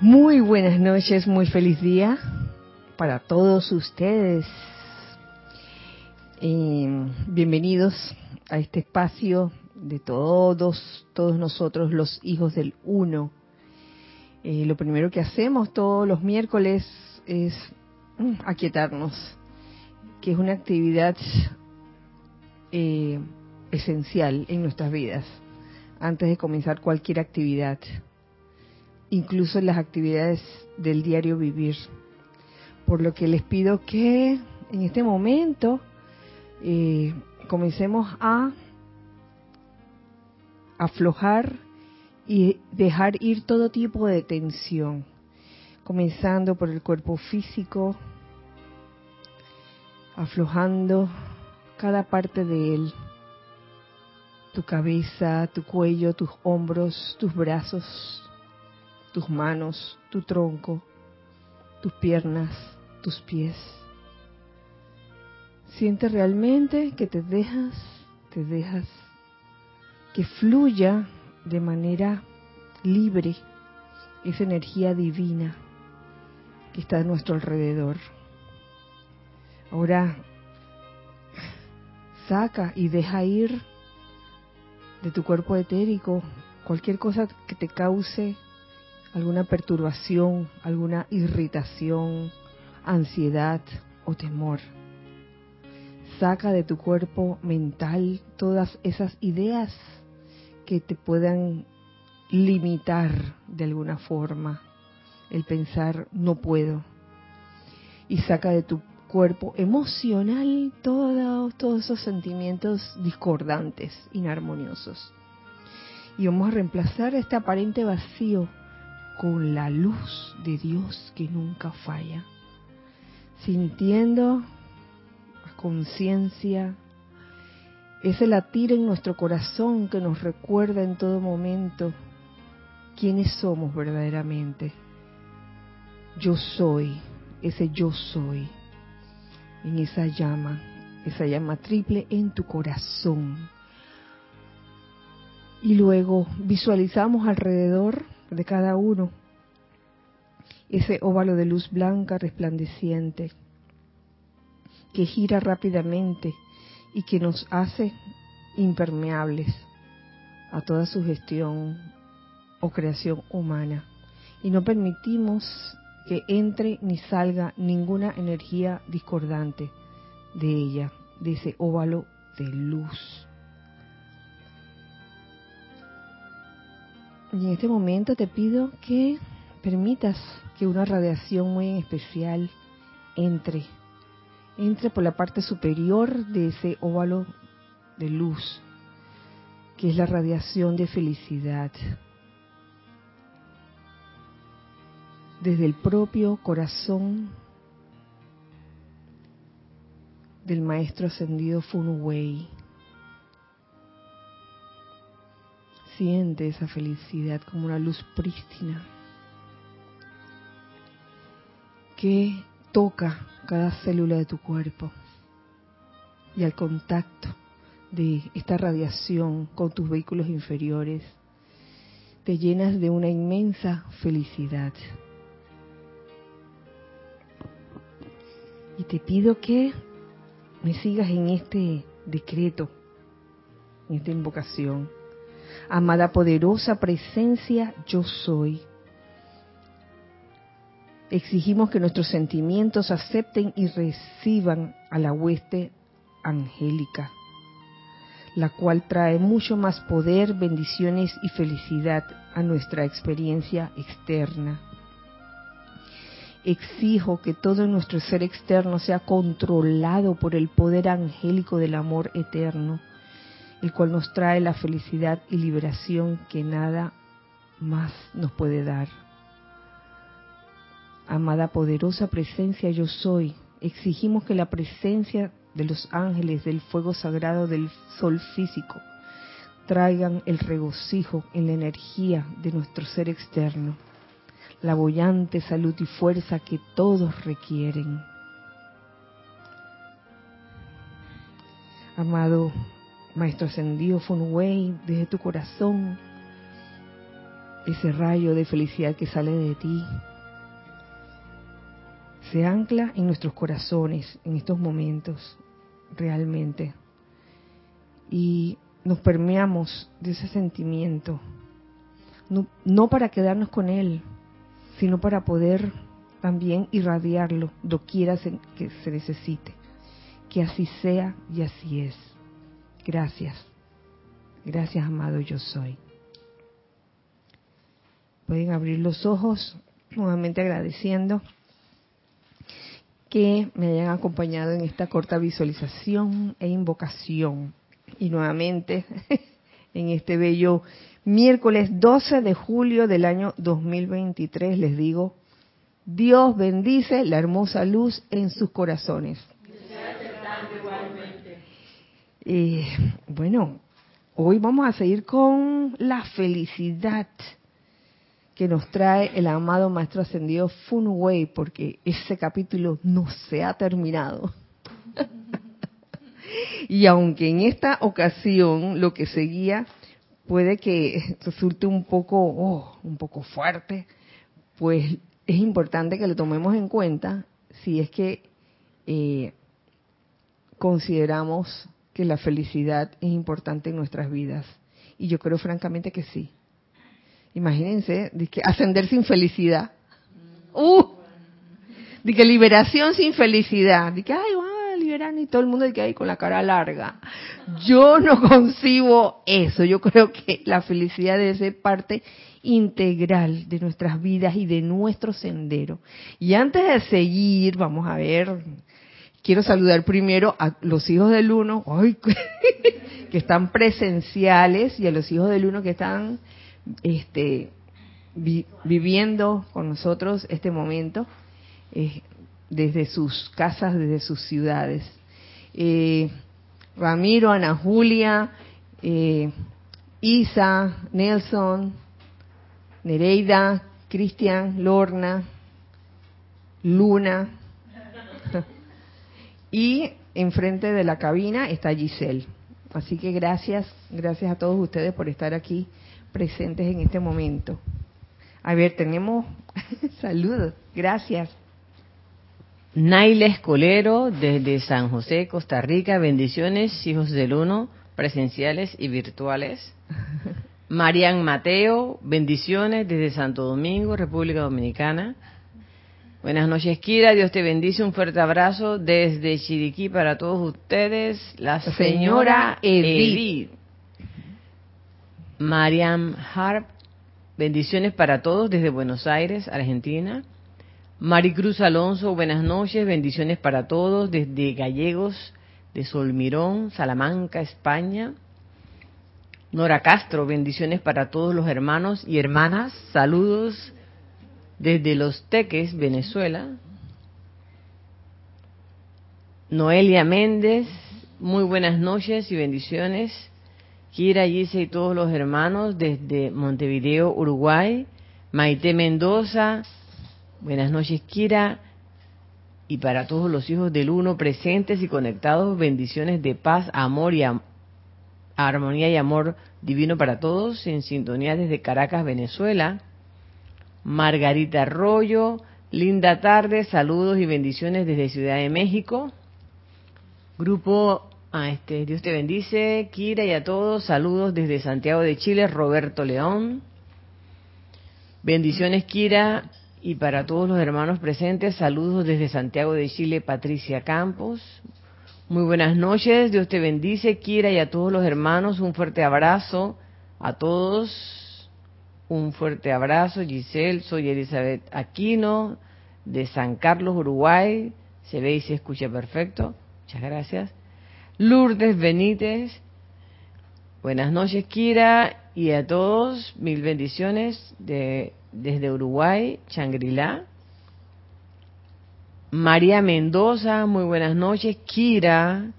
Muy buenas noches, muy feliz día para todos ustedes. bienvenidos a este espacio de todos, todos nosotros los hijos del uno. Eh, lo primero que hacemos todos los miércoles es mm, aquietarnos, que es una actividad eh, esencial en nuestras vidas, antes de comenzar cualquier actividad incluso en las actividades del diario vivir. Por lo que les pido que en este momento eh, comencemos a aflojar y dejar ir todo tipo de tensión, comenzando por el cuerpo físico, aflojando cada parte de él, tu cabeza, tu cuello, tus hombros, tus brazos, tus manos, tu tronco, tus piernas, tus pies. Siente realmente que te dejas, te dejas que fluya de manera libre esa energía divina que está a nuestro alrededor. Ahora saca y deja ir de tu cuerpo etérico cualquier cosa que te cause alguna perturbación, alguna irritación, ansiedad o temor. Saca de tu cuerpo mental todas esas ideas que te puedan limitar de alguna forma el pensar no puedo. Y saca de tu cuerpo emocional todos, esos sentimientos discordantes, inarmoniosos. Y vamos a reemplazar este aparente vacío con la luz de Dios que nunca falla, sintiendo a conciencia ese latir en nuestro corazón que nos recuerda en todo momento quiénes somos verdaderamente. Yo soy, ese yo soy, en esa llama, esa llama triple en tu corazón. Y luego visualizamos alrededor de cada uno, ese óvalo de luz blanca resplandeciente que gira rápidamente y que nos hace impermeables a toda sugestión o creación humana. Y no permitimos que entre ni salga ninguna energía discordante de ella, de ese óvalo de luz. Y en este momento te pido que permitas que una radiación muy especial entre, entre por la parte superior de ese óvalo de luz, que es la radiación de felicidad. Desde el propio corazón del maestro ascendido Fun Siente esa felicidad como una luz prístina. Que toca cada célula de tu cuerpo y al contacto de esta radiación con tus vehículos inferiores, te llenas de una inmensa felicidad. Y te pido que me sigas en este decreto, en esta invocación amada poderosa presencia yo soy. Exigimos que nuestros sentimientos acepten y reciban a la hueste angélica, la cual trae mucho más poder, bendiciones y felicidad a nuestra experiencia externa. Exijo que todo nuestro ser externo sea controlado por el poder angélico del amor eterno el cual nos trae la felicidad y liberación que nada más nos puede dar. Amada poderosa presencia yo soy, exigimos que la presencia de los ángeles del fuego sagrado del sol físico traigan el regocijo en la energía de nuestro ser externo, la bollante salud y fuerza que todos requieren. Amado Maestro ascendido Fun Wei, desde tu corazón, ese rayo de felicidad que sale de ti, se ancla en nuestros corazones en estos momentos, realmente. Y nos permeamos de ese sentimiento, no, para quedarnos con él, sino para poder también irradiarlo doquiera que se necesite. Que así sea y así es. Gracias. Gracias, amado yo soy. Pueden abrir los ojos, nuevamente agradeciendo que me hayan acompañado en esta corta visualización e invocación. Y nuevamente en este bello miércoles 12 de julio del año 2023 les digo, Dios bendice la hermosa luz en sus corazones. Eh, bueno, hoy vamos a seguir con la felicidad que nos trae el amado Maestro Ascendido Fun Wei, porque ese capítulo no se ha terminado. y aunque en esta ocasión lo que seguía puede que resulte un poco, oh, un poco fuerte, pues es importante que lo tomemos en cuenta si es que eh, consideramos que la felicidad es importante en nuestras vidas. Y yo creo francamente que sí. Imagínense, de que ascender sin felicidad. ¡Uh! De que liberación sin felicidad. De que, ay, a liberar y todo el mundo de que hay con la cara larga. Yo no concibo eso. Yo creo que la felicidad debe ser parte integral de nuestras vidas y de nuestro sendero. Y antes de seguir, vamos a ver, quiero saludar primero a los hijos del uno, que están presenciales, y a los hijos del uno que están este, viviendo con nosotros este momento eh, desde sus casas, desde sus ciudades. Eh, Ramiro, Ana Julia, eh, Isa, Nelson, Nereida, Cristian, Lorna, Luna. Y enfrente de la cabina está Giselle. Así que gracias, gracias a todos ustedes por estar aquí presentes en este momento. A ver, tenemos saludos. Gracias. Naila Escolero, desde San José, Costa Rica. Bendiciones, hijos del uno, presenciales y virtuales. Marian Mateo, bendiciones desde Santo Domingo, República Dominicana. Buenas noches, Kira. Dios te bendice. Un fuerte abrazo desde Chiriquí para todos ustedes. La, señora, Edith. Mariam Harp, bendiciones para todos desde Buenos Aires, Argentina. Maricruz Alonso, buenas noches, bendiciones para todos desde Gallegos, de Solmirón, Salamanca, España. Nora Castro, bendiciones para todos los hermanos y hermanas, saludos desde Los Teques, Venezuela. Noelia Méndez, muy buenas noches y bendiciones Kira, Gise y todos los hermanos desde Montevideo, Uruguay. Maite Mendoza, buenas noches Kira. Y para todos los hijos del uno presentes y conectados, bendiciones de paz, amor y armonía y amor divino para todos en sintonía desde Caracas, Venezuela. Margarita Arroyo, linda tarde, saludos y bendiciones desde Ciudad de México. Grupo Ah, este, Dios te bendice, Kira y a todos. Saludos desde Santiago de Chile, Roberto León. Bendiciones, Kira, y para todos los hermanos presentes, saludos desde Santiago de Chile, Patricia Campos. Muy buenas noches, Dios te bendice, Kira, y a todos los hermanos. Un fuerte abrazo a todos. Un fuerte abrazo, Giselle. Soy Elizabeth Aquino, de San Carlos, Uruguay. Se ve y se escucha perfecto. Muchas gracias. Lourdes Benítez. Buenas noches, Kira, y a todos, mil bendiciones de, desde Uruguay, Changrila. María Mendoza, muy buenas noches, Kira,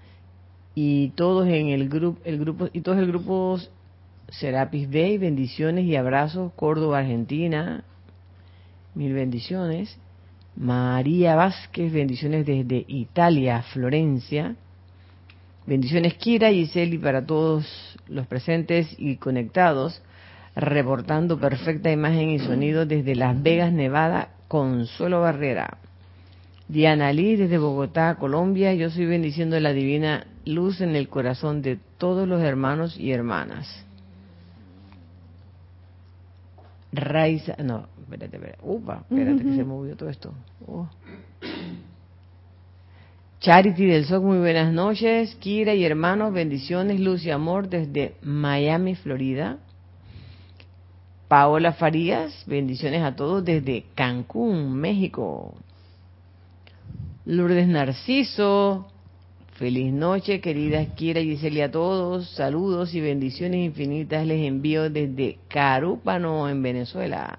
y todos en el grupo, el grupo, y todos el grupo Serapis Bay, bendiciones y abrazos, Córdoba, Argentina, mil bendiciones. María Vázquez, bendiciones desde Italia, Florencia. Bendiciones Kira, Giselle y para todos los presentes y conectados. reportando perfecta imagen y sonido desde Las Vegas, Nevada, Consuelo Barrera. Diana Lee desde Bogotá, Colombia, yo soy bendiciendo la divina luz en el corazón de todos los hermanos y hermanas. Raiza, no, espérate, espérate, upa, espérate que se movió todo esto. Oh. Charity del Sol, muy buenas noches. Kira y hermanos, bendiciones, luz y amor desde Miami, Florida. Paola Farías, bendiciones a todos desde Cancún, México. Lourdes Narciso, feliz noche, queridas Kira y a todos. Saludos y bendiciones infinitas les envío desde Carúpano, en Venezuela.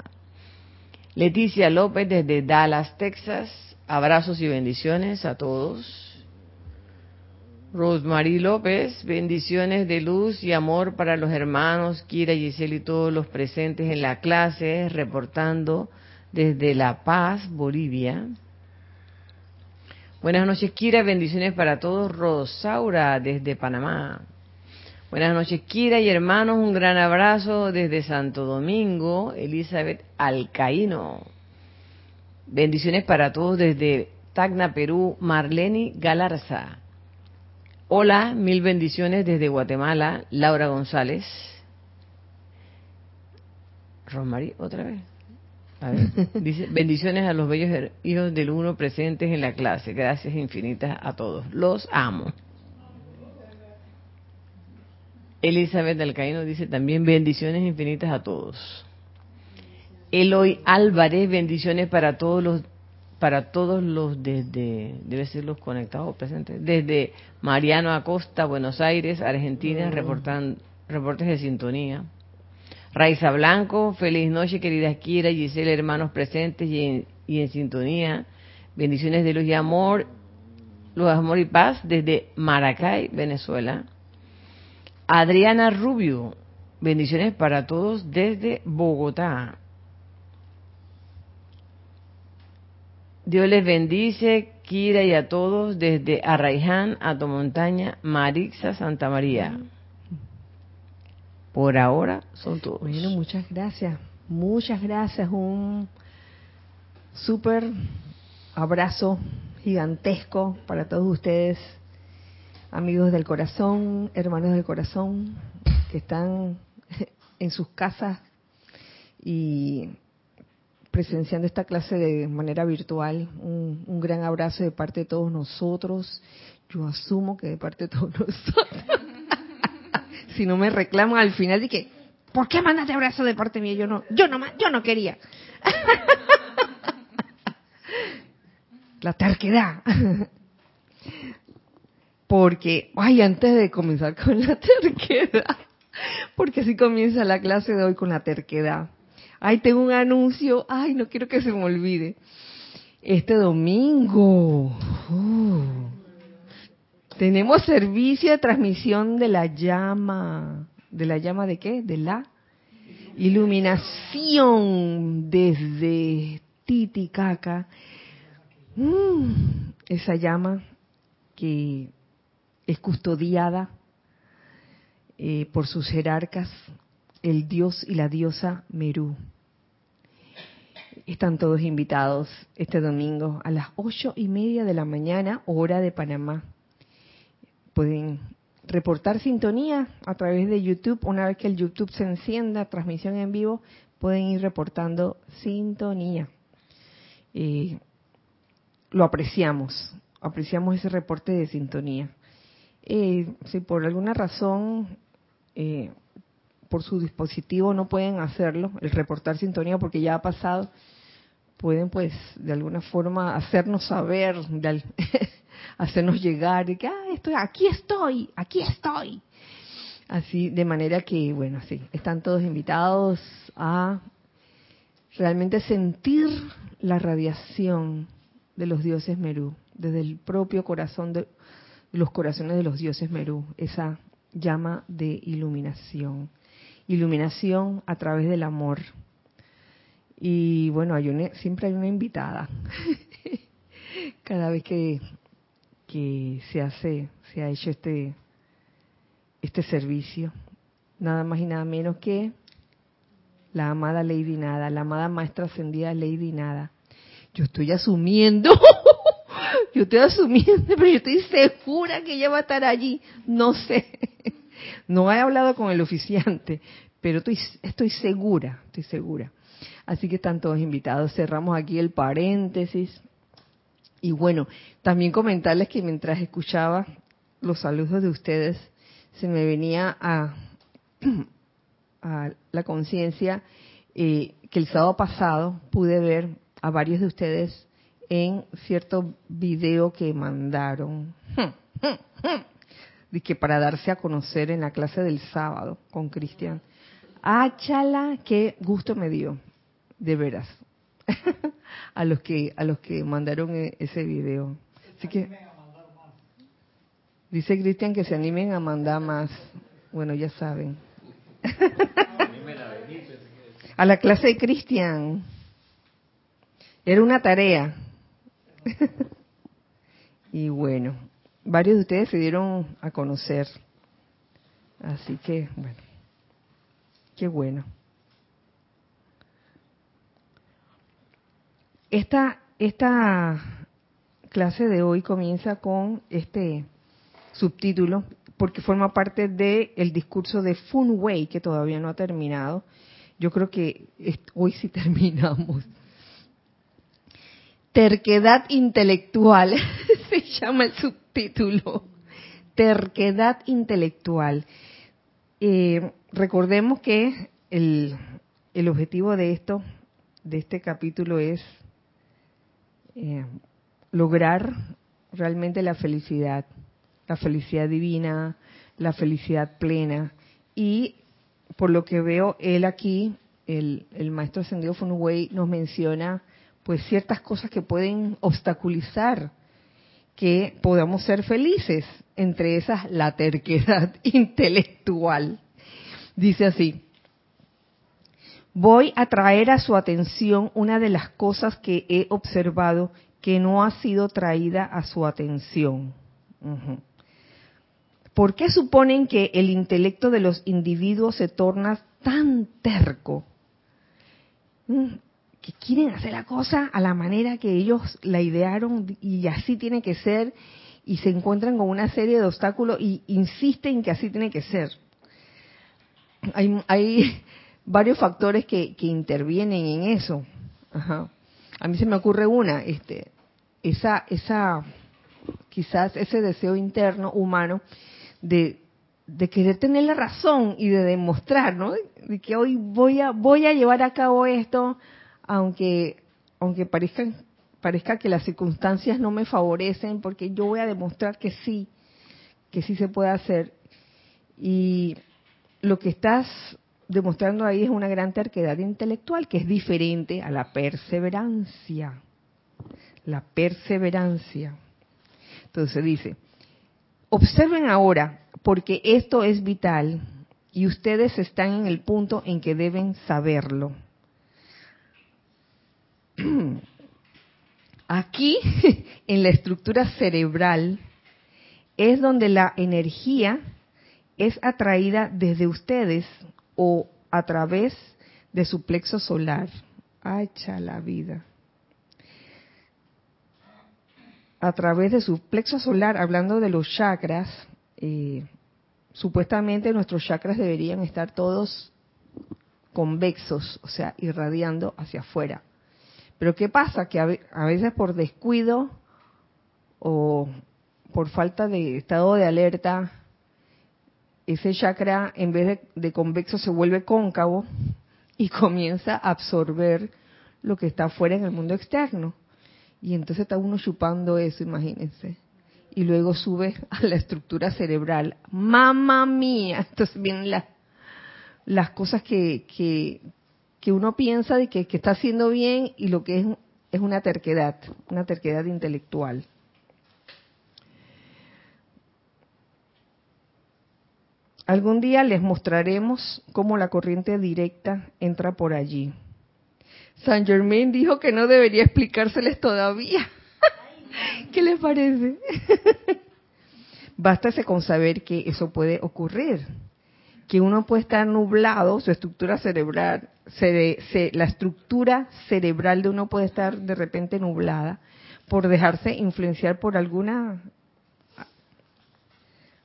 Leticia López desde Dallas, Texas. Abrazos y bendiciones a todos. Rosemary López, bendiciones de luz y amor para los hermanos Kira, Giselle y todos los presentes en la clase, reportando desde La Paz, Bolivia. Buenas noches, Kira. Bendiciones para todos. Rosaura, desde Panamá. Buenas noches, Kira y hermanos. Un gran abrazo desde Santo Domingo. Elizabeth Alcaíno. Bendiciones para todos desde Tacna, Perú. Marlene Galarza. Hola, mil bendiciones desde Guatemala. Laura González. Rosmarie, otra vez. Dice, bendiciones a los bellos hijos del uno presentes en la clase. Gracias infinitas a todos. Los amo. Elizabeth Alcaíno dice también bendiciones infinitas a todos. Eloy Álvarez, bendiciones para todos los para todos los desde debe ser los conectados presentes desde Mariano Acosta, Buenos Aires, Argentina, mm. reportan reportes de sintonía. Raiza Blanco, feliz noche, querida Kira, Giselle, hermanos presentes y en, y en sintonía. Bendiciones de luz y amor, luz, amor y paz desde Maracay, Venezuela. Adriana Rubio, bendiciones para todos desde Bogotá. Dios les bendice, Kira y a todos desde Arraiján, Montaña, Marixa, Santa María. Por ahora son todos. Bueno, muchas gracias. Muchas gracias. Un súper abrazo gigantesco para todos ustedes, amigos del corazón, hermanos del corazón, que están en sus casas y presenciando esta clase de manera virtual. Un, un, gran abrazo de parte de todos nosotros. Yo asumo que de parte de todos nosotros si no me reclaman al final de que, ¿por qué mandaste abrazo de parte mía? Yo no, yo no, yo no quería. La terquedad. Porque, ay, antes de comenzar con la terquedad, porque así comienza la clase de hoy con la terquedad. Ay, tengo un anuncio, ay, no quiero que se me olvide. Este domingo, uh, tenemos servicio de transmisión de la llama. ¿De la llama de qué? De la iluminación desde Titicaca. Mm, esa llama que es custodiada eh, por sus jerarcas, el dios y la diosa Merú. Están todos invitados este domingo a las ocho y media de la mañana, hora de Panamá pueden reportar sintonía a través de YouTube. Una vez que el YouTube se encienda, transmisión en vivo, pueden ir reportando sintonía. Eh, lo apreciamos, apreciamos ese reporte de sintonía. Eh, si por alguna razón, eh, por su dispositivo no pueden hacerlo, el reportar sintonía porque ya ha pasado, pueden pues de alguna forma hacernos saber hacernos llegar de que, ah, estoy, aquí estoy, aquí estoy. Así, de manera que, bueno, sí, están todos invitados a realmente sentir la radiación de los dioses Merú, desde el propio corazón de los corazones de los dioses Merú, esa llama de iluminación. Iluminación a través del amor. Y bueno, hay siempre hay una invitada. Cada vez que que se hace, se ha hecho este, este servicio, nada más y nada menos que la amada Lady Nada, la amada maestra ascendida Lady Nada. Yo estoy asumiendo, yo estoy asumiendo, pero yo estoy segura que ella va a estar allí. No sé, no he hablado con el oficiante, pero estoy, estoy segura, estoy segura. Así que están todos invitados. Cerramos aquí el paréntesis. Y bueno, también comentarles que mientras escuchaba los saludos de ustedes, se me venía a, a la conciencia eh, que el sábado pasado pude ver a varios de ustedes en cierto video que mandaron. de que para darse a conocer en la clase del sábado con Cristian. Ah, chala, qué gusto me dio, de veras, a los que a los que mandaron e, ese video. Así que dice Cristian que se animen a mandar más. Bueno, ya saben. a la clase de Cristian. Era una tarea. y bueno, varios de ustedes se dieron a conocer. Así que, bueno, qué bueno. Esta, clase de hoy comienza con este subtítulo porque forma parte del el discurso de Fun Wei que todavía no ha terminado. Yo creo que hoy sí terminamos. Terquedad intelectual se llama el subtítulo. Terquedad intelectual. Eh, recordemos que el, el, objetivo de esto, de este capítulo, es eh, lograr realmente la felicidad, la felicidad divina, la felicidad plena. Y por lo que veo, él aquí, el, maestro ascendido Funway, nos menciona pues ciertas cosas que pueden obstaculizar que podamos ser felices, entre esas la terquedad intelectual. Dice así, voy a traer a su atención una de las cosas que he observado que no ha sido traída a su atención. ¿Por qué suponen que el intelecto de los individuos se torna tan terco? Mm, que quieren hacer la cosa a la manera que ellos la idearon y así tiene que ser y se encuentran con una serie de obstáculos y insisten que así tiene que ser. Hay, hay varios factores que, intervienen en eso. Ajá. A mí se me ocurre una, este, esa, esa, quizás ese deseo interno humano de, de querer tener la razón y de demostrar, ¿no? De que hoy voy a, voy a llevar a cabo esto, aunque, aunque parezca, parezca que las circunstancias no me favorecen, porque yo voy a demostrar que sí, que sí se puede hacer. Y lo que estás demostrando ahí es una gran terquedad intelectual, que es diferente a la perseverancia. La perseverancia. Entonces dice, observen ahora, porque esto es vital y ustedes están en el punto en que deben saberlo. Aquí, en la estructura cerebral, es donde la energía es atraída desde ustedes o a través de su plexo solar. Hacha la vida. A través de su plexo solar, hablando de los chakras, eh, supuestamente nuestros chakras deberían estar todos convexos, o sea, irradiando hacia afuera. Pero ¿qué pasa? Que a veces por descuido o por falta de estado de alerta, ese chakra en vez de, convexo se vuelve cóncavo y comienza a absorber lo que está afuera en el mundo externo. Y entonces está uno chupando eso, imagínense. Y luego sube a la estructura cerebral. ¡Mamma mía! Entonces vienen las, cosas que, que, que uno piensa de que, está haciendo bien y lo que es, es una terquedad, una terquedad intelectual. Algún día les mostraremos cómo la corriente directa entra por allí. San Germain dijo que no debería explicárseles todavía. ¿Qué les parece? Bástase con saber que eso puede ocurrir. que uno puede estar nublado, su estructura cerebral, la estructura cerebral de uno puede estar de repente nublada por dejarse influenciar por alguna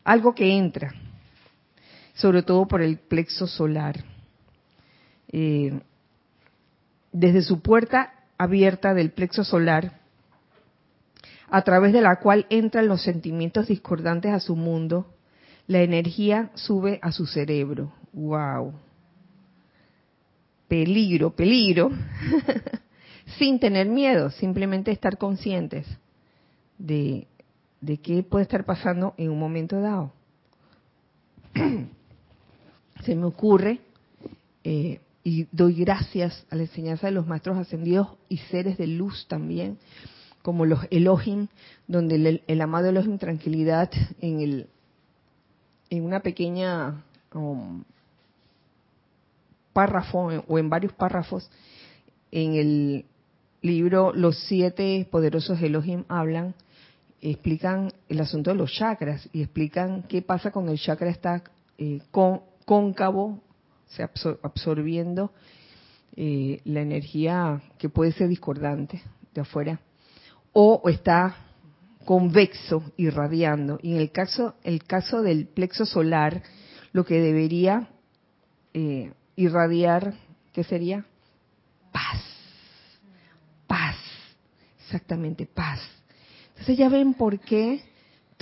algo que entra, sobre todo por el plexo solar. Eh, desde su puerta abierta del plexo solar, a través de la cual entran los sentimientos discordantes a su mundo, la energía sube a su cerebro. ¡Wow! Peligro, peligro. Sin tener miedo, simplemente estar conscientes de, de qué puede estar pasando en un momento dado. Se me ocurre, eh, y doy gracias a la enseñanza de los maestros ascendidos y seres de luz también, como los Elohim, donde el, el amado Elohim Tranquilidad en el en una pequeña um, párrafo o en varios párrafos en el libro Los siete poderosos Elohim hablan, explican el asunto de los chakras y explican qué pasa cuando el chakra está eh, cóncavo, se absorbiendo eh, la energía que puede ser discordante de afuera, o está convexo, irradiando. Y en el caso, el caso del plexo solar, lo que debería eh, irradiar, ¿qué sería? Paz. Paz. Exactamente, paz. Entonces ya ven por qué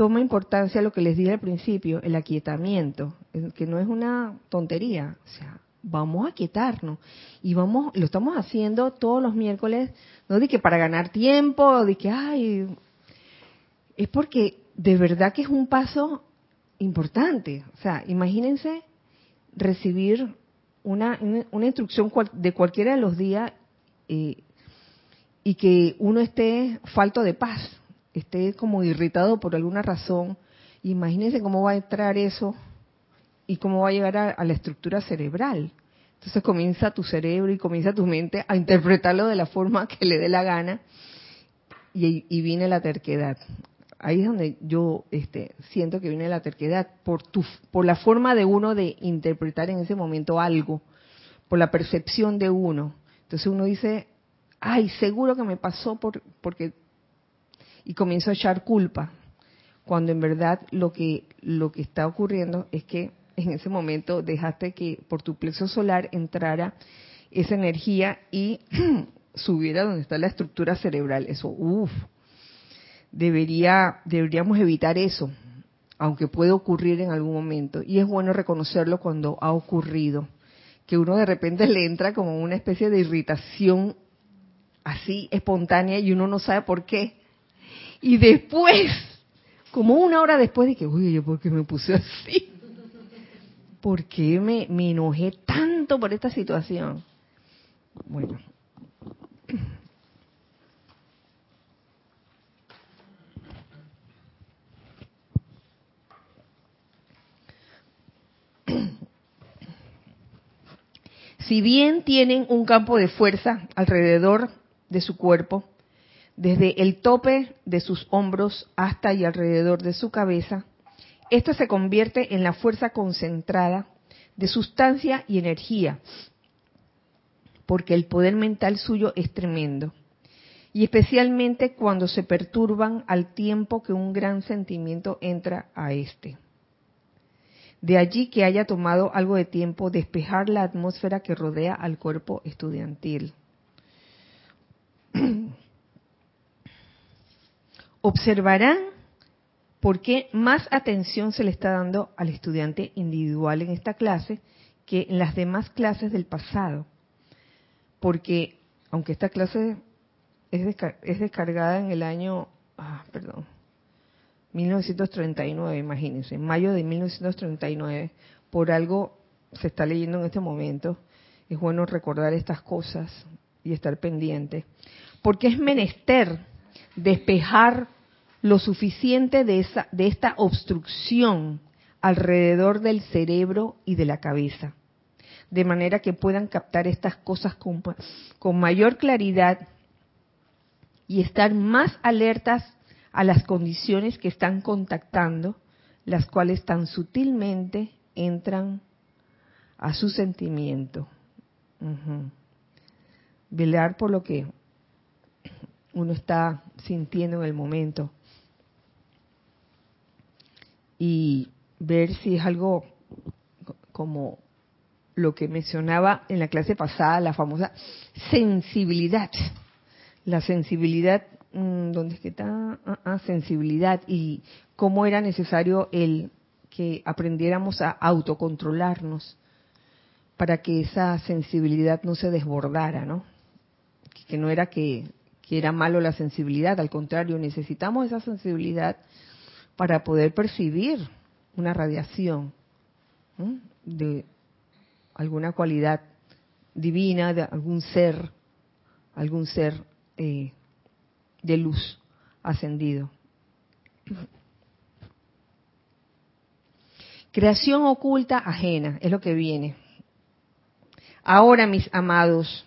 toma importancia lo que les dije al principio, el aquietamiento, que no es una tontería. O sea, vamos a quietarnos y vamos, lo estamos haciendo todos los miércoles, no de que para ganar tiempo, de que, ay, es porque de verdad que es un paso importante. O sea, imagínense recibir una, una instrucción de cualquiera de los días eh, y que uno esté falto de paz, esté como irritado por alguna razón. Imagínense cómo va a entrar eso y cómo va a llegar a, la estructura cerebral. Entonces comienza tu cerebro y comienza tu mente a interpretarlo de la forma que le dé la gana y, y viene la terquedad ahí es donde yo este, siento que viene la terquedad, por, tu, por la forma de uno de interpretar en ese momento algo, por la percepción de uno. Entonces uno dice, ay, seguro que me pasó por, porque... Y comienzo a echar culpa, cuando en verdad lo que, lo que está ocurriendo es que en ese momento dejaste que por tu plexo solar entrara esa energía y subiera donde está la estructura cerebral. Eso, uff, debería, deberíamos evitar eso, aunque puede ocurrir en algún momento. Y es bueno reconocerlo cuando ha ocurrido, que uno de repente le entra como una especie de irritación así espontánea y uno no sabe por qué. Y después, como una hora después de que, uy, ¿por qué me puse así? ¿Por qué me enojé tanto por esta situación? Bueno, si bien tienen un campo de fuerza alrededor de su cuerpo, desde el tope de sus hombros hasta y alrededor de su cabeza, esta se convierte en la fuerza concentrada de sustancia y energía, porque el poder mental suyo es tremendo, y especialmente cuando se perturban al tiempo que un gran sentimiento entra a este. De allí que haya tomado algo de tiempo despejar la atmósfera que rodea al cuerpo estudiantil. Observarán por qué más atención se le está dando al estudiante individual en esta clase que en las demás clases del pasado. Porque, aunque esta clase es, descargada en el año, ah, perdón, 1939, imagínense, en mayo de 1939, por algo se está leyendo en este momento, es bueno recordar estas cosas y estar pendiente, porque es menester despejar lo suficiente de, esa, de esta obstrucción alrededor del cerebro y de la cabeza, de manera que puedan captar estas cosas con, con mayor claridad y estar más alertas a las condiciones que están contactando, las cuales tan sutilmente entran a su sentimiento. Velar por lo que uno está sintiendo en el momento. Y ver si es algo como lo que mencionaba en la clase pasada, la famosa sensibilidad. La sensibilidad, mm, ¿dónde es que está? Ah, ah, sensibilidad y cómo era necesario el que aprendiéramos a autocontrolarnos para que esa sensibilidad no se desbordara, ¿no? Que no era que, era malo la sensibilidad, al contrario, necesitamos esa sensibilidad para poder percibir una radiación de alguna cualidad divina, de algún ser, algún ser eh, de luz ascendido. Creación oculta ajena, es lo que viene. Ahora, mis amados,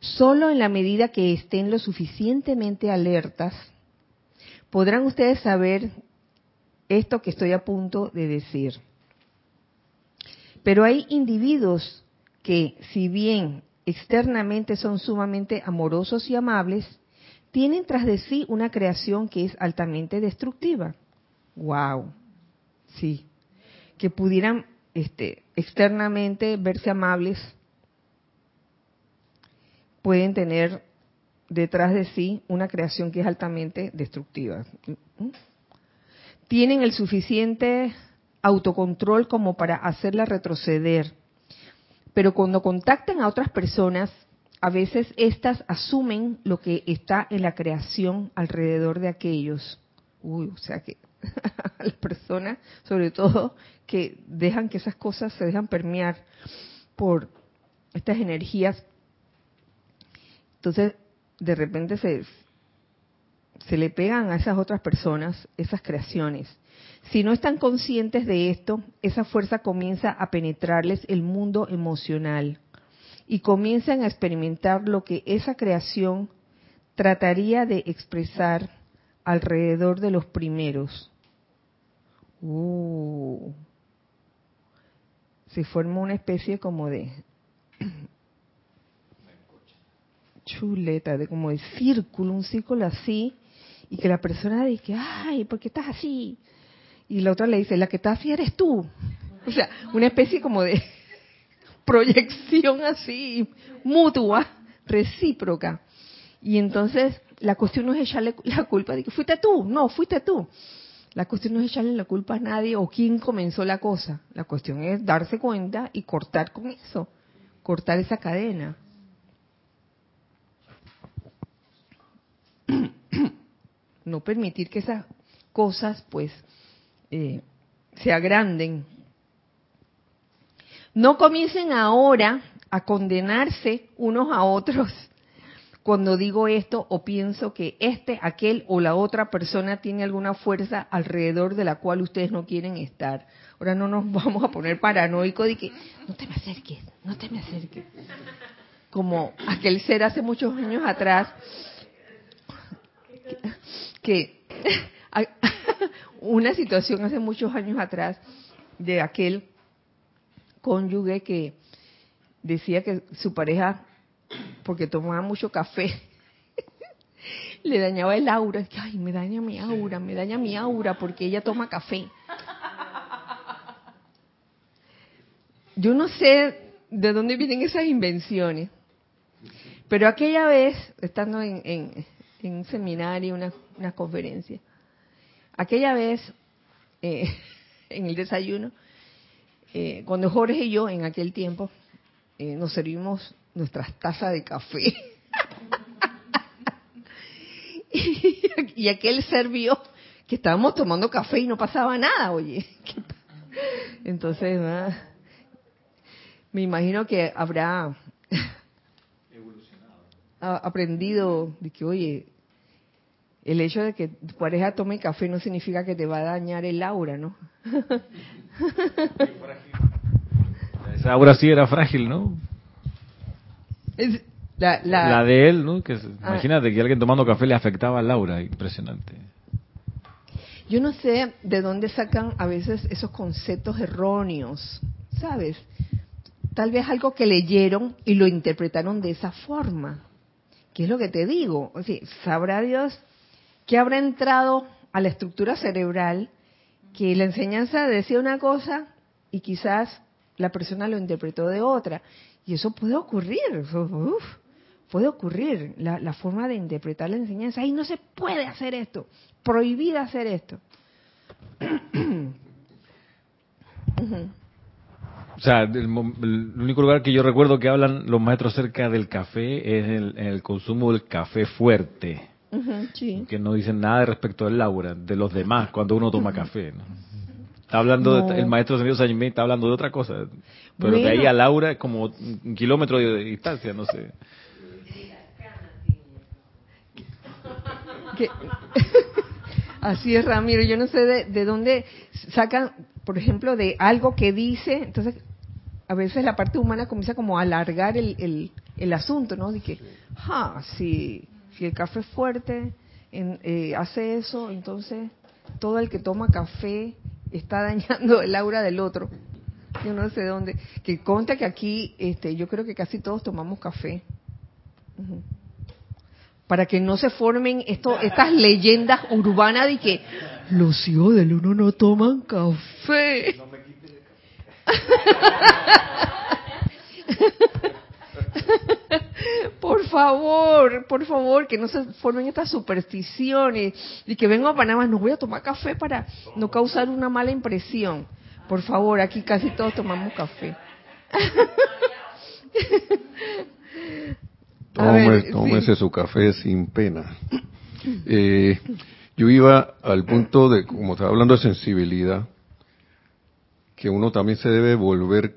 solo en la medida que estén lo suficientemente alertas, podrán ustedes saber esto que estoy a punto de decir. Pero hay individuos que, si bien externamente son sumamente amorosos y amables, tienen tras de sí una creación que es altamente destructiva. Wow. Sí. Que pudieran este, externamente verse amables, pueden tener detrás de sí una creación que es altamente destructiva. Tienen el suficiente autocontrol como para hacerla retroceder. Pero cuando contactan a otras personas, a veces éstas asumen lo que está en la creación alrededor de aquellos. Uy, o sea que las personas, sobre todo, que dejan que esas cosas se dejan permear por estas energías. Entonces, de repente se, se le pegan a esas otras personas esas creaciones. Si no están conscientes de esto, esa fuerza comienza a penetrarles el mundo emocional y comienzan a experimentar lo que esa creación trataría de expresar alrededor de los primeros. Uh, se forma una especie como de chuleta, de como de círculo, un círculo así, y que la persona dice, ay, ¿por qué estás así? y la otra le dice, la que está así eres tú. O sea, una especie como de proyección así, mutua, recíproca. Y entonces la cuestión no es echarle la culpa de que fuiste tú, no, fuiste tú. La cuestión no es echarle la culpa a nadie o quién comenzó la cosa. La cuestión es darse cuenta y cortar con eso, cortar esa cadena. No permitir que esas cosas pues eh, se agranden. No comiencen ahora a condenarse unos a otros cuando digo esto o pienso que este, aquel o la otra persona tiene alguna fuerza alrededor de la cual ustedes no quieren estar. Ahora no nos vamos a poner paranoicos de que no te me acerques, no te me acerques. Como aquel ser hace muchos años atrás que una situación hace muchos años atrás de aquel cónyuge que decía que su pareja, porque tomaba mucho café, le dañaba el aura. Ay, me daña mi aura, me daña mi aura porque ella toma café. Yo no sé de dónde vienen esas invenciones, pero aquella vez, estando en, un seminario, una, una conferencia, Aquella vez, eh, en el desayuno, eh, cuando Jorge y yo, en aquel tiempo, eh, nos servimos nuestras tazas de café. y, aquel servió que estábamos tomando café y no pasaba nada, oye. Entonces, me imagino que habrá aprendido de que, oye, el hecho de que tu pareja tome café no significa que te va a dañar el aura, ¿no? Esa aura sí era frágil, ¿no? la, de él, ¿no? Que ah. imagínate que alguien tomando café le afectaba al aura, impresionante. Yo no sé de dónde sacan a veces esos conceptos erróneos, ¿sabes? tal vez algo que leyeron y lo interpretaron de esa forma. ¿Qué es lo que te digo? O sea, sabrá Dios que habrá entrado a la estructura cerebral que la enseñanza decía una cosa y quizás la persona lo interpretó de otra. Y eso puede ocurrir, puede ocurrir, la, forma de interpretar la enseñanza. Ahí no se puede hacer esto, prohibida hacer esto. O sea, el, único lugar que yo recuerdo que hablan los maestros acerca del café es el, el consumo del café fuerte. Que no dicen nada respecto del Laura, de los demás, cuando uno toma café. Está hablando, el maestro señor Sañimé está hablando de otra cosa. Pero de ahí a Laura es como un kilómetro de distancia, no sé. Así es, Ramiro. Yo no sé de, de, dónde sacan, por ejemplo, de algo que dice. Entonces, a veces la parte humana comienza como a alargar el, el, el asunto, ¿no? De que, ah, si, si el café fuerte eh, hace eso, entonces todo el que toma café está dañando el aura del otro. Yo no sé dónde. Que conta que aquí, este, yo creo que casi todos tomamos café para que no se formen esto, estas leyendas urbanas de que los hijos del uno no toman café. Por favor, por favor, que no se formen estas supersticiones y que vengo a Panamá, no voy a tomar café para no causar una mala impresión. Por favor, aquí casi todos tomamos café. tómese su café sin pena. Eh, yo iba al punto de, como estaba hablando de sensibilidad, que uno también se debe volver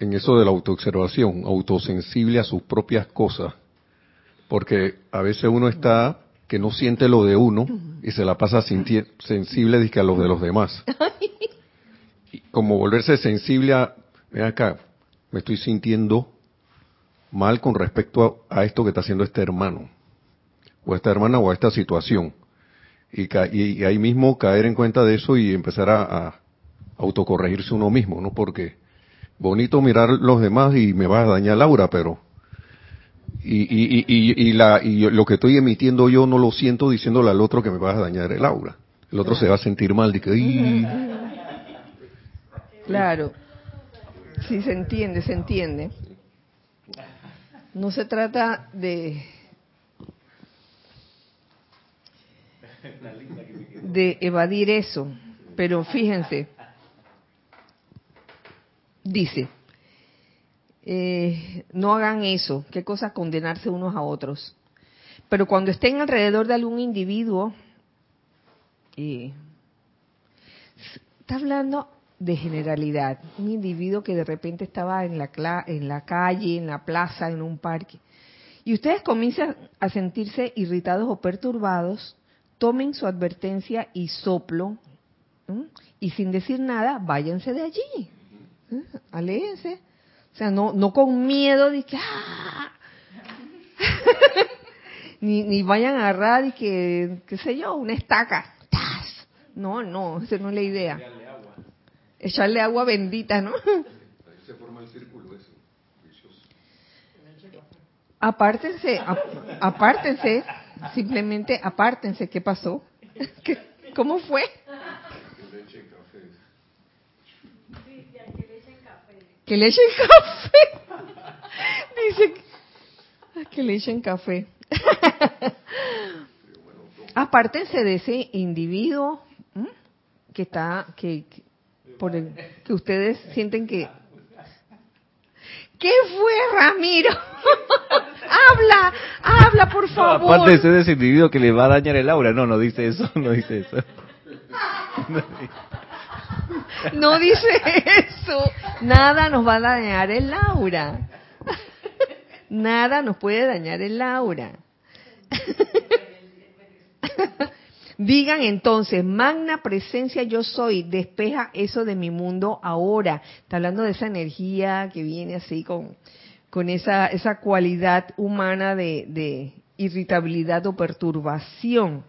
en eso de la autoobservación, autosensible a sus propias cosas, porque a veces uno está que no siente lo de uno y se la pasa sensible a los de los demás. como volverse sensible a, ven acá, me estoy sintiendo mal con respecto a, esto que está haciendo este hermano, o esta hermana, o a esta situación. Y, y, ahí mismo caer en cuenta de eso y empezar a, autocorregirse uno mismo, ¿no? Porque bonito mirar los demás y me va a dañar Laura, pero y, y, y, y, la, y lo que estoy emitiendo yo no lo siento diciéndole al otro que me va a dañar el aura. El otro se va a sentir mal de que... Claro. Sí, se entiende, se entiende. No se trata de de evadir eso, pero fíjense, dice, eh, no hagan eso, qué cosa condenarse unos a otros. Pero cuando estén alrededor de algún individuo, eh, está hablando de generalidad. Un individuo que de repente estaba en la, en la calle, en la plaza, en un parque. Y ustedes comienzan a sentirse irritados o perturbados, tomen su advertencia y soplo, y sin decir nada, váyanse de allí. Aléjense. O sea, no, no con miedo de que... ¡ah! ni, ni vayan a agarrar y que, qué sé yo, una estaca. No, no, esa no es la idea echarle agua bendita, ¿no? Se forma el círculo ese, Apártense, apártense, simplemente apártense. ¿Qué pasó? ¿Cómo fue? Que le echen café. Dice que le echen café. Apártense de ese individuo que está, que, por el que ustedes sienten que... ¿Qué fue, Ramiro? habla, habla, por favor. aparte de ese individuo que le va a dañar el aura. No, no dice eso, no dice eso. no dice eso. Nada nos va a dañar el aura. Nada nos puede dañar el aura. Digan entonces, magna presencia yo soy, despeja eso de mi mundo ahora. Está hablando de esa energía que viene así con, con esa, esa cualidad humana de, de irritabilidad o perturbación.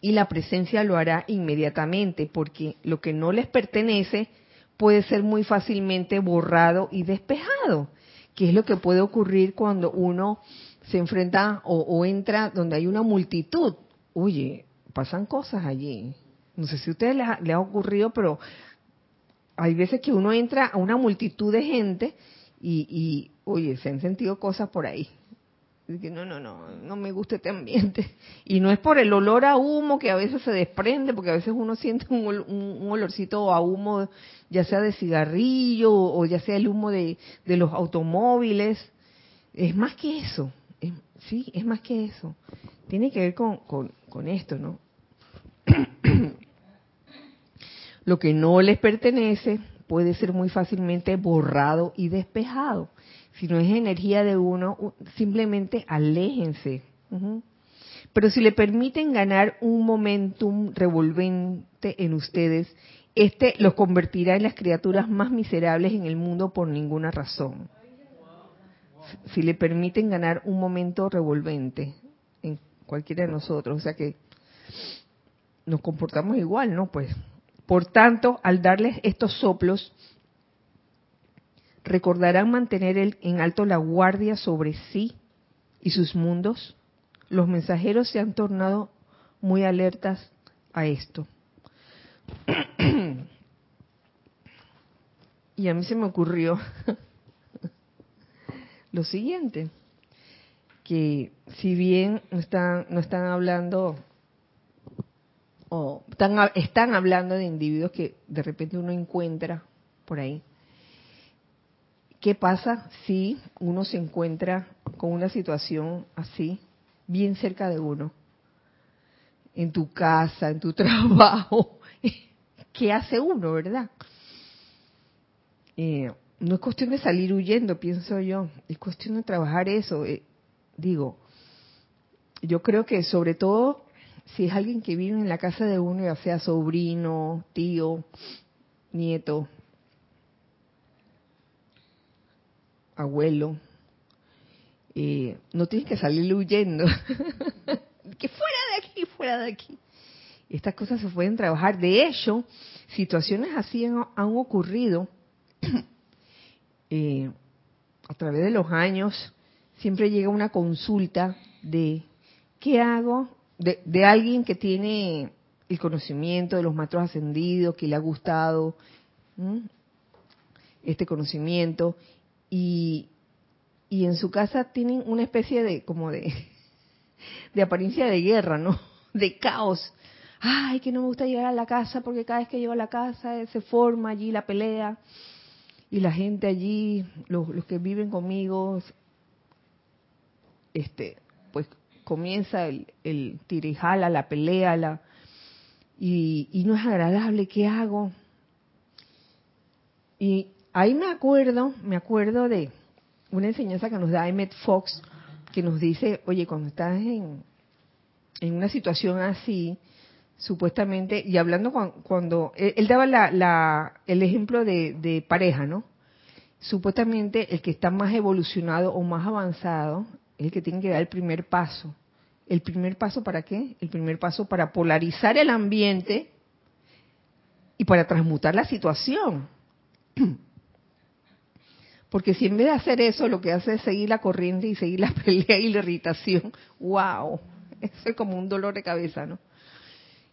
Y la presencia lo hará inmediatamente, porque lo que no les pertenece, puede ser muy fácilmente borrado y despejado, que es lo que puede ocurrir cuando uno se enfrenta o, entra donde hay una multitud. Oye, pasan cosas allí. No sé si a ustedes les ha, ocurrido, pero hay veces que uno entra a una multitud de gente y, y, oye, se han sentido cosas por ahí no, no, no, no me gusta este ambiente. Y no es por el olor a humo que a veces se desprende, porque a veces uno siente un, olorcito a humo, ya sea de cigarrillo o ya sea el humo de, los automóviles. Es más que eso, sí, es más que eso. Tiene que ver con, con esto, ¿no? Lo que no les pertenece puede ser muy fácilmente borrado y despejado si no es energía de uno, simplemente aléjense. Pero si le permiten ganar un momentum revolvente en ustedes, este los convertirá en las criaturas más miserables en el mundo por ninguna razón. Si le permiten ganar un momento revolvente en cualquiera de nosotros, o sea que nos comportamos igual, ¿no? Pues, por tanto, al darles estos soplos, recordarán mantener en alto la guardia sobre sí y sus mundos, los mensajeros se han tornado muy alertas a esto. y a mí se me ocurrió lo siguiente, que si bien no están, no están hablando o están hablando de individuos que de repente uno encuentra por ahí, ¿Qué pasa si uno se encuentra con una situación así, bien cerca de uno? En tu casa, en tu trabajo. ¿Qué hace uno, verdad? Eh, no es cuestión de salir huyendo, pienso yo. Es cuestión de trabajar eso. Eh, digo, yo creo que sobre todo si es alguien que vive en la casa de uno, ya sea sobrino, tío, nieto, abuelo, eh, no tienes que salir huyendo. que fuera de aquí, fuera de aquí. Estas cosas se pueden trabajar. De hecho, situaciones así han, ocurrido eh, a través de los años. Siempre llega una consulta de qué hago de, alguien que tiene el conocimiento de los maestros ascendidos, que le ha gustado este conocimiento y, y en su casa tienen una especie de como de, de apariencia de guerra, ¿no? De caos. Ay, que no me gusta llegar a la casa porque cada vez que llego a la casa se forma allí la pelea y la gente allí, los, los que viven conmigo, este, pues comienza el, el tirijala, la pelea, la, y, y no es agradable, ¿qué hago? Y ahí me acuerdo, me acuerdo de una enseñanza que nos da Emmett Fox, que nos dice, oye, cuando estás en, en una situación así, supuestamente, y hablando cuando, él, daba la, el ejemplo de, de pareja, ¿no? Supuestamente el que está más evolucionado o más avanzado es el que tiene que dar el primer paso. ¿El primer paso para qué? El primer paso para polarizar el ambiente y para transmutar la situación. Porque si en vez de hacer eso lo que hace es seguir la corriente y seguir la pelea y la irritación, wow, eso es como un dolor de cabeza, ¿no?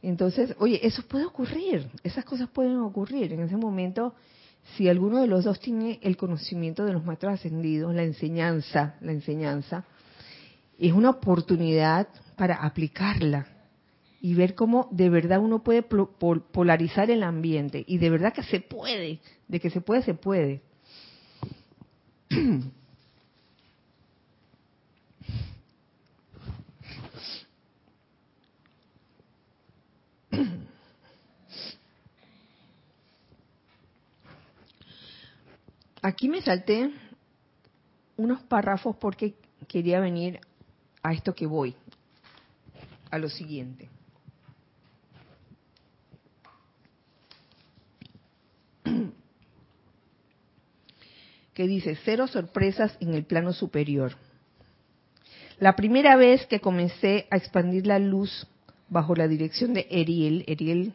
Entonces, oye, eso puede ocurrir, esas cosas pueden ocurrir. En ese momento, si alguno de los dos tiene el conocimiento de los maestros ascendidos, la enseñanza, la enseñanza, es una oportunidad para aplicarla y ver cómo de verdad uno puede polarizar el ambiente. Y de verdad que se puede, de que se puede, se puede. Aquí me salté unos párrafos porque quería venir a esto que voy, a lo siguiente. que dice, cero sorpresas en el plano superior. La primera vez que comencé a expandir la luz bajo la dirección de Eriel, Eriel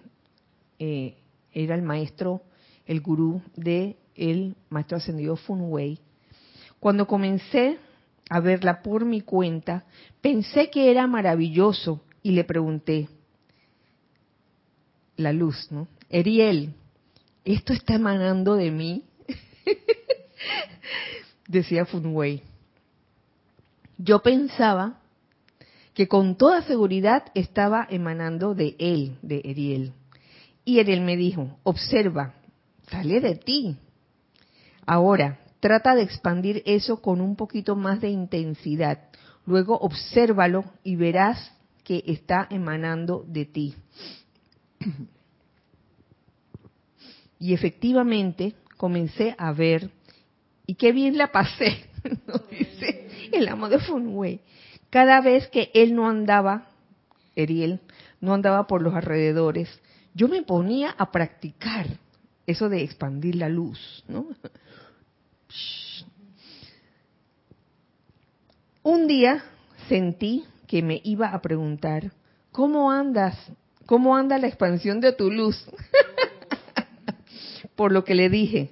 eh, era el maestro el gurú de el maestro ascendido Funwei, cuando comencé a verla por mi cuenta, pensé que era maravilloso y le pregunté, la luz, ¿no? Eriel, ¿esto está emanando de mí? Decía Funwei. Yo pensaba que con toda seguridad estaba emanando de él, de Eriel. Y Eriel me dijo, observa, sale de ti. Ahora, trata de expandir eso con un poquito más de intensidad. Luego obsérvalo y verás que está emanando de ti. Y efectivamente comencé a ver, y qué bien la pasé, nos dice el amo de Funway. Cada vez que él no andaba, Eriel, no andaba por los alrededores, yo me ponía a practicar eso de expandir la luz, ¿no? Un día sentí que me iba a preguntar, ¿cómo andas? ¿Cómo anda la expansión de tu luz? Por lo que le dije,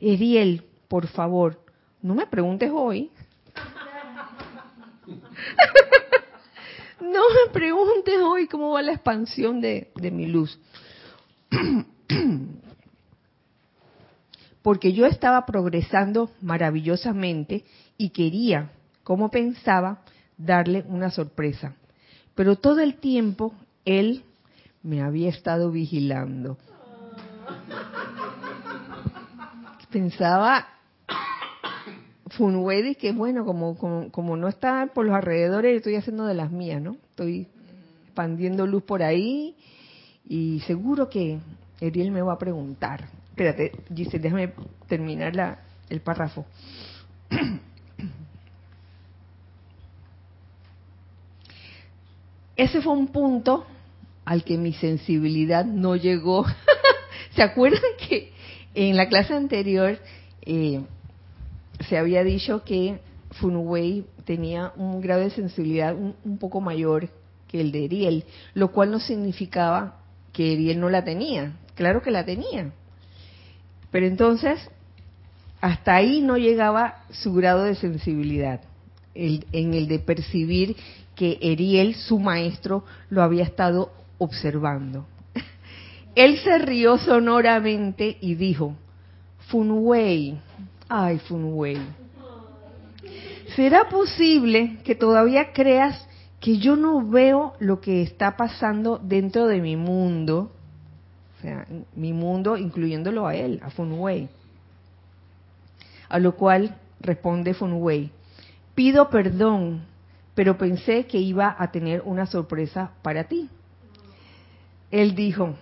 Eriel, por favor, no me preguntes hoy. no me preguntes hoy cómo va la expansión de, de mi luz. Porque yo estaba progresando maravillosamente y quería, como pensaba, darle una sorpresa. Pero todo el tiempo él me había estado vigilando. Pensaba Funwedi que bueno, como, como, no está por los alrededores, estoy haciendo de las mías, ¿no? Estoy expandiendo luz por ahí y seguro que Ariel me va a preguntar. Espérate, dice, déjame terminar la, el párrafo. Ese fue un punto al que mi sensibilidad no llegó. ¿Se acuerdan que en la clase anterior eh, se había dicho que Funwei tenía un grado de sensibilidad un, poco mayor que el de Eriel, lo cual no significaba que Eriel no la tenía. Claro que la tenía. Pero entonces, hasta ahí no llegaba su grado de sensibilidad, en el de percibir que Eriel, su maestro, lo había estado observando. Él se rió sonoramente y dijo, Funwei, ay Funwei, ¿será posible que todavía creas que yo no veo lo que está pasando dentro de mi mundo? O sea, mi mundo incluyéndolo a él, a Funwei. A lo cual responde Funwei, pido perdón, pero pensé que iba a tener una sorpresa para ti él dijo,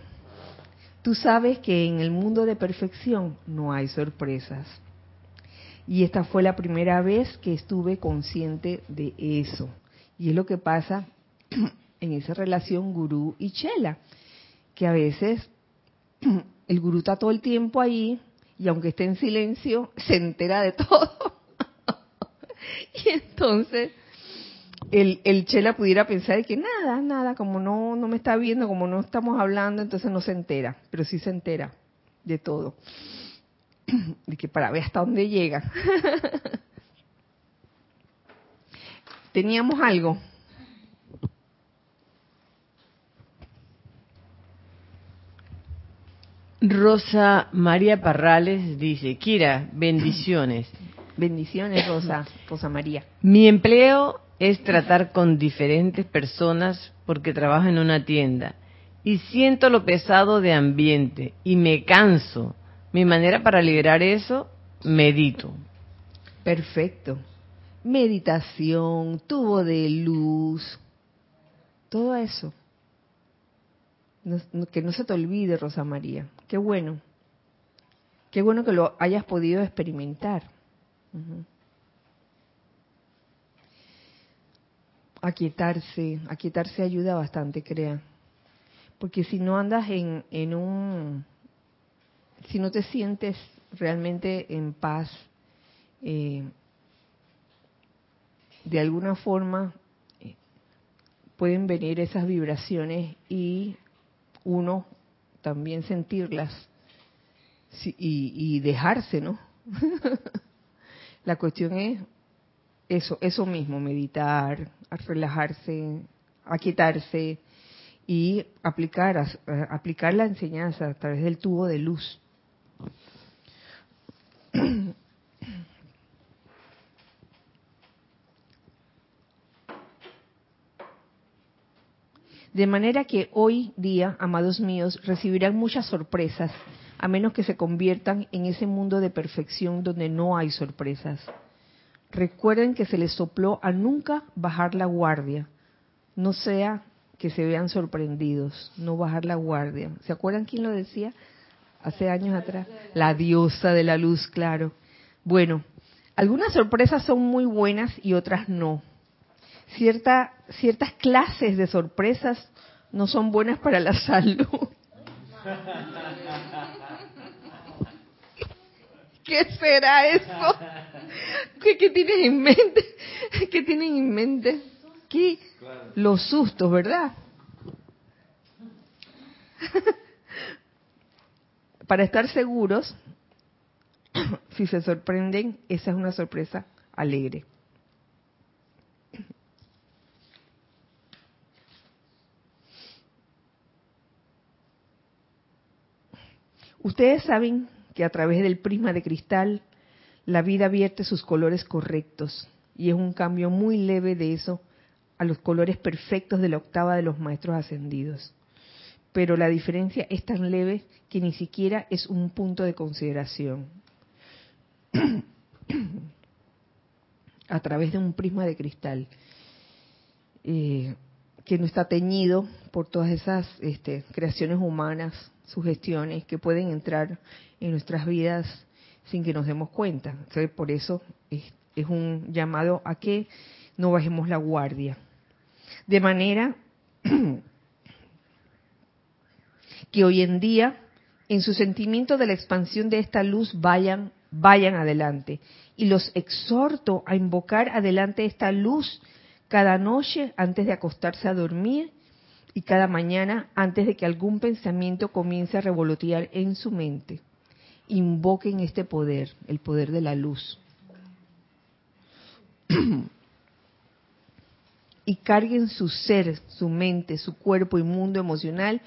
tú sabes que en el mundo de perfección no hay sorpresas. Y esta fue la primera vez que estuve consciente de eso. Y es lo que pasa en esa relación gurú y chela, que a veces el gurú está todo el tiempo ahí y aunque esté en silencio, se entera de todo. y entonces el, el Chela pudiera pensar que nada, nada, como no, no me está viendo, como no estamos hablando, entonces no se entera, pero sí se entera de todo. De que para ver hasta dónde llega. Teníamos algo. Rosa María Parrales dice, Kira, bendiciones. Bendiciones, Rosa, Rosa María. Mi empleo es tratar con diferentes personas porque trabajo en una tienda y siento lo pesado de ambiente y me canso. Mi manera para liberar eso, medito. Perfecto. Meditación, tubo de luz, todo eso. que no se te olvide, Rosa María. Qué bueno. Qué bueno que lo hayas podido experimentar aquietarse, aquietarse ayuda bastante, crea. Porque si no andas en, en un, si no te sientes realmente en paz, eh, de alguna forma eh, pueden venir esas vibraciones y uno también sentirlas y, dejarse, ¿no? La cuestión es eso, eso mismo, meditar, relajarse, aquietarse y aplicar, aplicar la enseñanza a través del tubo de luz. De manera que hoy día, amados míos, recibirán muchas sorpresas, a menos que se conviertan en ese mundo de perfección donde no hay sorpresas. Recuerden que se les sopló a nunca bajar la guardia, no sea que se vean sorprendidos, no bajar la guardia. ¿Se acuerdan quién lo decía hace años atrás? La diosa de la luz, claro. Bueno, algunas sorpresas son muy buenas y otras no cierta, ciertas clases de sorpresas no son buenas para la salud. ¿Qué será eso? ¿Qué, ¿Qué, tienes en mente? ¿Qué tienen en mente? ¿Qué? Los sustos, ¿verdad? Para estar seguros, si se sorprenden, esa es una sorpresa alegre. Ustedes saben que a través del prisma de cristal la vida vierte sus colores correctos y es un cambio muy leve de eso a los colores perfectos de la octava de los maestros ascendidos. Pero la diferencia es tan leve que ni siquiera es un punto de consideración. a través de un prisma de cristal eh, que no está teñido por todas esas este, creaciones humanas sugestiones que pueden entrar en nuestras vidas sin que nos demos cuenta. por eso es, es un llamado a que no bajemos la guardia. De manera que hoy en día, en su sentimiento de la expansión de esta luz, vayan, vayan adelante. Y los exhorto a invocar adelante esta luz cada noche antes de acostarse a dormir y cada mañana antes de que algún pensamiento comience a revolotear en su mente. Invoquen este poder, el poder de la luz. y carguen su ser, su mente, su cuerpo y mundo emocional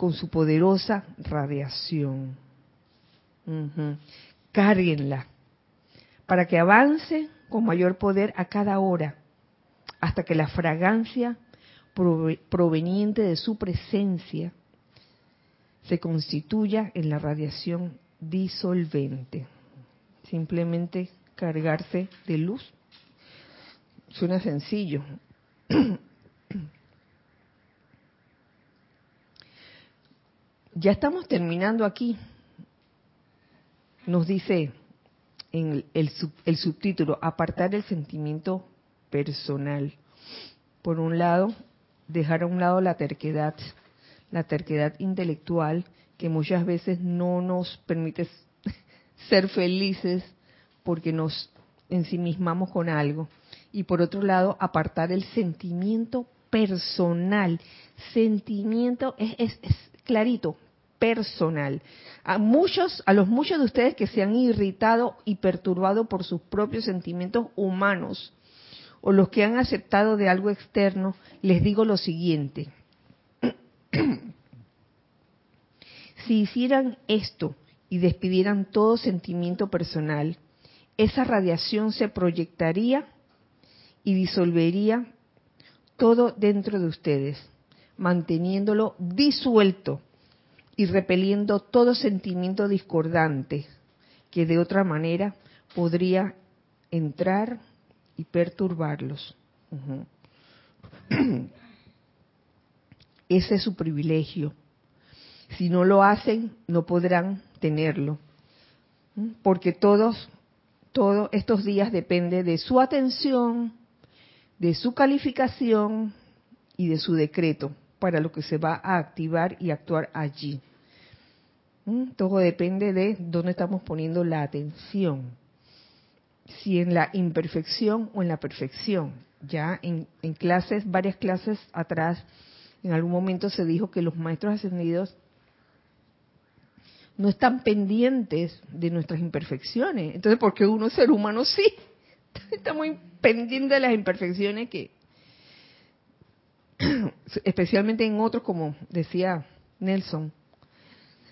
con su poderosa radiación. Cárguenla para que avance con mayor poder a cada hora hasta que la fragancia proveniente de su presencia se constituya en la radiación disolvente. Simplemente cargarse de luz. Suena sencillo. Ya estamos terminando aquí. Nos dice en el, el subtítulo, apartar el sentimiento personal. Por un lado, dejar a un lado la terquedad, la terquedad intelectual que muchas veces no nos permite ser felices porque nos ensimismamos con algo. Y por otro lado, apartar el sentimiento personal. Sentimiento es, es, es clarito, personal. A muchos, a los muchos de ustedes que se han irritado y perturbado por sus propios sentimientos humanos, o los que han aceptado de algo externo, les digo lo siguiente. si hicieran esto y despidieran todo sentimiento personal, esa radiación se proyectaría y disolvería todo dentro de ustedes, manteniéndolo disuelto y repeliendo todo sentimiento discordante que de otra manera podría entrar y perturbarlos. Ese es su privilegio. Si no lo hacen, no podrán tenerlo. Porque todos, todos estos días depende de su atención, de su calificación y de su decreto para lo que se va a activar y actuar allí. Todo depende de dónde estamos poniendo la atención si en la imperfección o en la perfección. Ya en, clases, varias clases atrás, en algún momento se dijo que los maestros ascendidos no están pendientes de nuestras imperfecciones. Entonces, ¿por qué uno ser humano sí? Está muy pendiente de las imperfecciones que, especialmente en otros, como decía Nelson.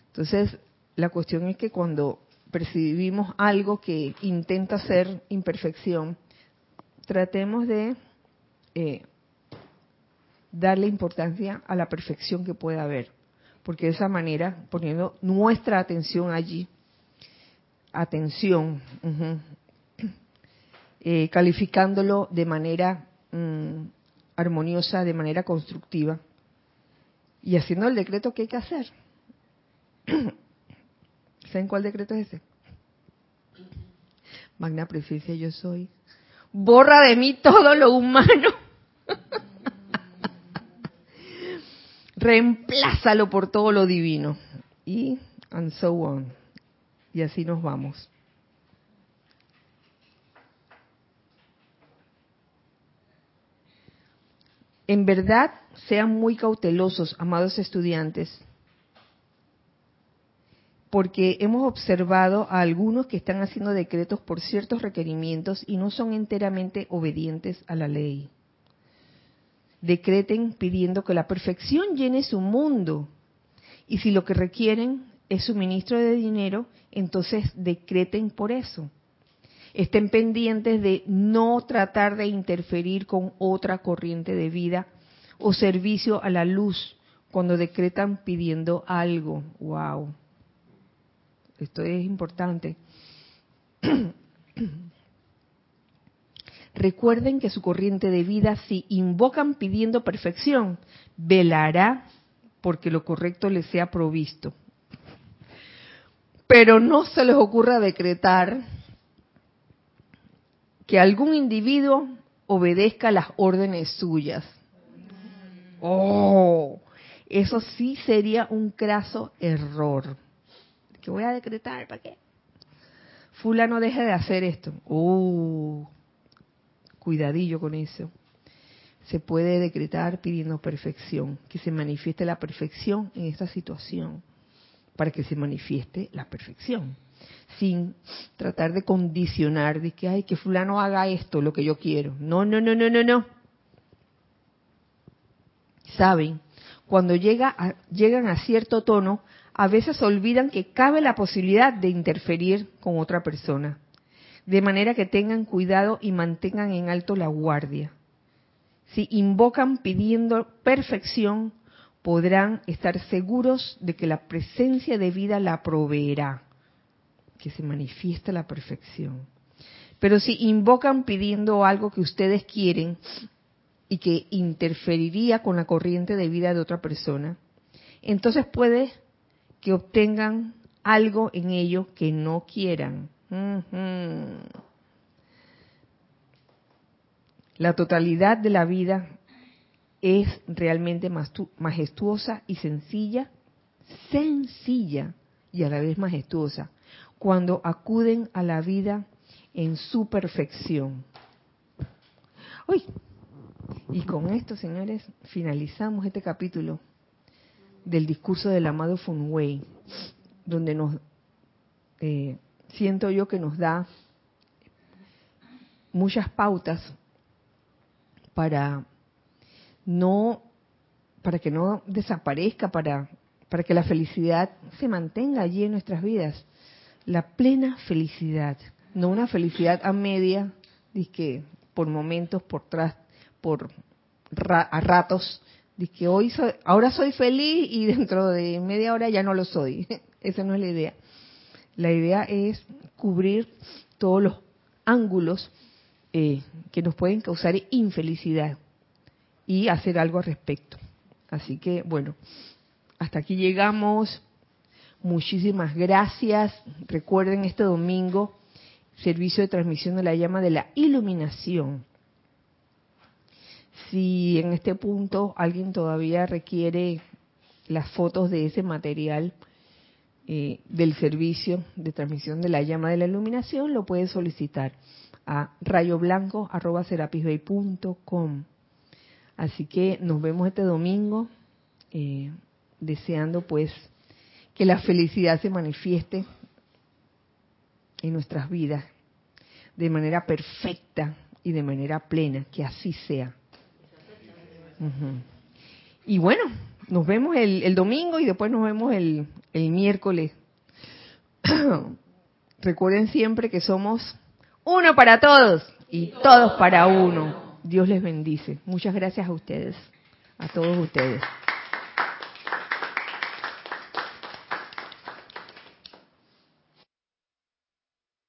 Entonces, la cuestión es que cuando percibimos algo que intenta ser imperfección, tratemos de eh, darle importancia a la perfección que pueda haber, porque de esa manera, poniendo nuestra atención allí, atención, eh, calificándolo de manera mm, armoniosa, de manera constructiva, y haciendo el decreto que hay que hacer. ¿Saben cuál decreto es ese? Magna presencia yo soy. Borra de mí todo lo humano. Reemplázalo por todo lo divino. Y and so on. Y así nos vamos. En verdad, sean muy cautelosos, amados estudiantes, porque hemos observado a algunos que están haciendo decretos por ciertos requerimientos y no son enteramente obedientes a la ley. Decreten pidiendo que la perfección llene su mundo. Y si lo que requieren es suministro de dinero, entonces decreten por eso. Estén pendientes de no tratar de interferir con otra corriente de vida o servicio a la luz cuando decretan pidiendo algo. ¡Wow! Esto es importante. Recuerden que su corriente de vida, si invocan pidiendo perfección, velará porque lo correcto les sea provisto. Pero no se les ocurra decretar que algún individuo obedezca las órdenes suyas. Oh, eso sí sería un craso error que voy a decretar, ¿para qué? Fulano deje de hacer esto. Uh, cuidadillo con eso. Se puede decretar pidiendo perfección, que se manifieste la perfección en esta situación, para que se manifieste la perfección, sin tratar de condicionar, de que, ay, que fulano haga esto, lo que yo quiero. No, no, no, no, no, no. Saben, cuando llega llegan a cierto tono, a veces olvidan que cabe la posibilidad de interferir con otra persona. De manera que tengan cuidado y mantengan en alto la guardia. Si invocan pidiendo perfección, podrán estar seguros de que la presencia de vida la proveerá, que se manifiesta la perfección. Pero si invocan pidiendo algo que ustedes quieren y que interferiría con la corriente de vida de otra persona, entonces puede que obtengan algo en ello que no quieran. La totalidad de la vida es realmente majestuosa y sencilla, sencilla y a la vez majestuosa, cuando acuden a la vida en su perfección. Uy, y con esto, señores, finalizamos este capítulo del discurso del amado Funway, donde nos eh, siento yo que nos da muchas pautas para no para que no desaparezca, para para que la felicidad se mantenga allí en nuestras vidas, la plena felicidad, no una felicidad a media, que por momentos, por tras, por a ratos, que hoy ahora soy feliz y dentro de media hora ya no lo soy. Esa no es la idea. La idea es cubrir todos los ángulos eh, que nos pueden causar infelicidad y hacer algo al respecto. Así que, bueno, hasta aquí llegamos. Muchísimas gracias. Recuerden este domingo, servicio de transmisión de la llama de la iluminación si en este punto alguien todavía requiere las fotos de ese material eh, del servicio de transmisión de la llama de la iluminación, lo puede solicitar a rayoblanco.com. Así que nos vemos este domingo, eh, deseando pues que la felicidad se manifieste en nuestras vidas de manera perfecta y de manera plena, que así sea. Y bueno, nos vemos el, domingo y después nos vemos el, el miércoles. Recuerden siempre que somos uno para todos y todos para uno. Dios les bendice. Muchas gracias a ustedes, a todos ustedes.